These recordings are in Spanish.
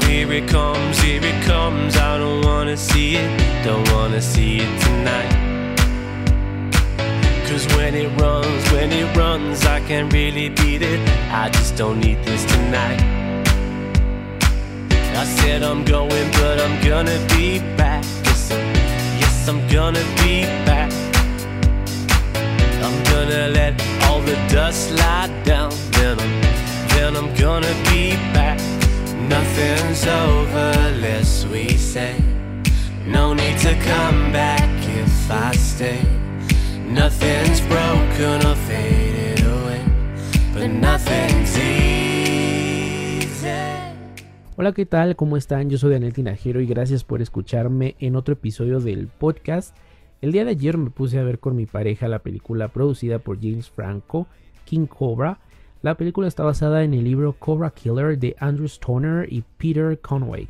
Here it comes, here it comes. I don't wanna see it, don't wanna see it tonight. Cause when it runs, when it runs, I can't really beat it. I just don't need this tonight. I said I'm going, but I'm gonna be back. Yes, yes, I'm gonna be back. I'm gonna let all the dust lie down. Then I'm, then I'm gonna be back. Nothing's over, we say. No need to come back if I stay. Nothing's broken or faded away, but nothing's. Hola, ¿qué tal? ¿Cómo están? Yo soy Daniel Tinajero y gracias por escucharme en otro episodio del podcast. El día de ayer me puse a ver con mi pareja la película producida por James Franco, King Cobra. La película está basada en el libro Cobra Killer de Andrew Stoner y Peter Conway.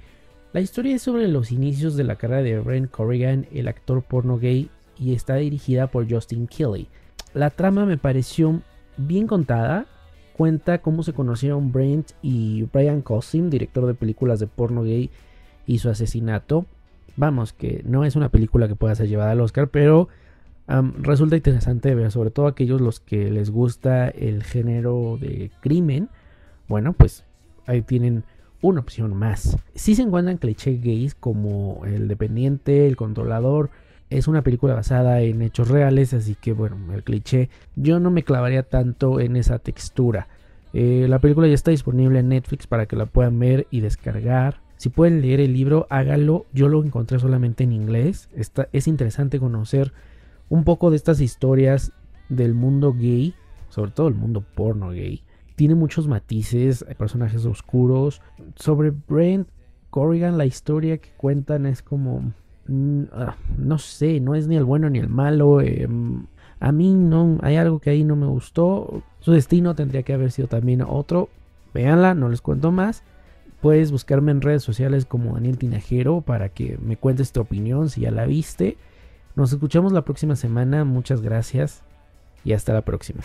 La historia es sobre los inicios de la carrera de Ren Corrigan, el actor porno gay, y está dirigida por Justin Kelly. La trama me pareció bien contada. Cuenta cómo se conocieron Brent y Brian Cosim, director de películas de porno gay, y su asesinato. Vamos, que no es una película que pueda ser llevada al Oscar, pero resulta interesante ver, sobre todo aquellos los que les gusta el género de crimen. Bueno, pues ahí tienen una opción más. Si se encuentran clichés gays como el dependiente, el controlador. Es una película basada en hechos reales, así que bueno, el cliché yo no me clavaría tanto en esa textura. Eh, la película ya está disponible en Netflix para que la puedan ver y descargar. Si pueden leer el libro, hágalo. Yo lo encontré solamente en inglés. Está, es interesante conocer un poco de estas historias del mundo gay, sobre todo el mundo porno gay. Tiene muchos matices, hay personajes oscuros. Sobre Brent Corrigan, la historia que cuentan es como. mm, ah, no sé, no es ni el bueno ni el malo. eh, a mí no, hay algo que ahí no me gustó. Su destino tendría que haber sido también otro. Véanla, no les cuento más. Puedes buscarme en redes sociales como Daniel Tinajero para que me cuentes tu opinión si ya la viste. Nos escuchamos la próxima semana. Muchas gracias y hasta la próxima.